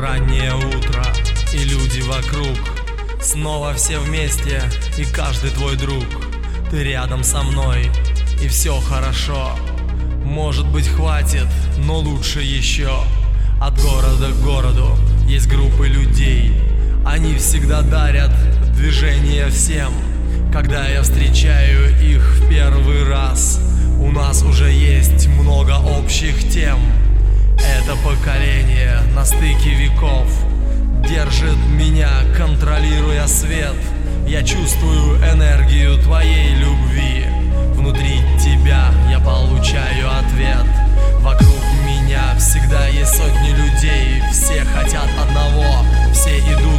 Раннее утро и люди вокруг. Снова все вместе и каждый твой друг. Ты рядом со мной и все хорошо. Может быть хватит, но лучше еще От города к городу есть группы людей. Они всегда дарят движение всем. Когда я встречаю их в первый раз У нас уже есть много общих тем это поколение на стыке веков Держит меня, контролируя свет. Я чувствую энергию твоей любви. Внутри тебя я получаю ответ. Вокруг меня всегда есть сотни людей. Все хотят одного, все идут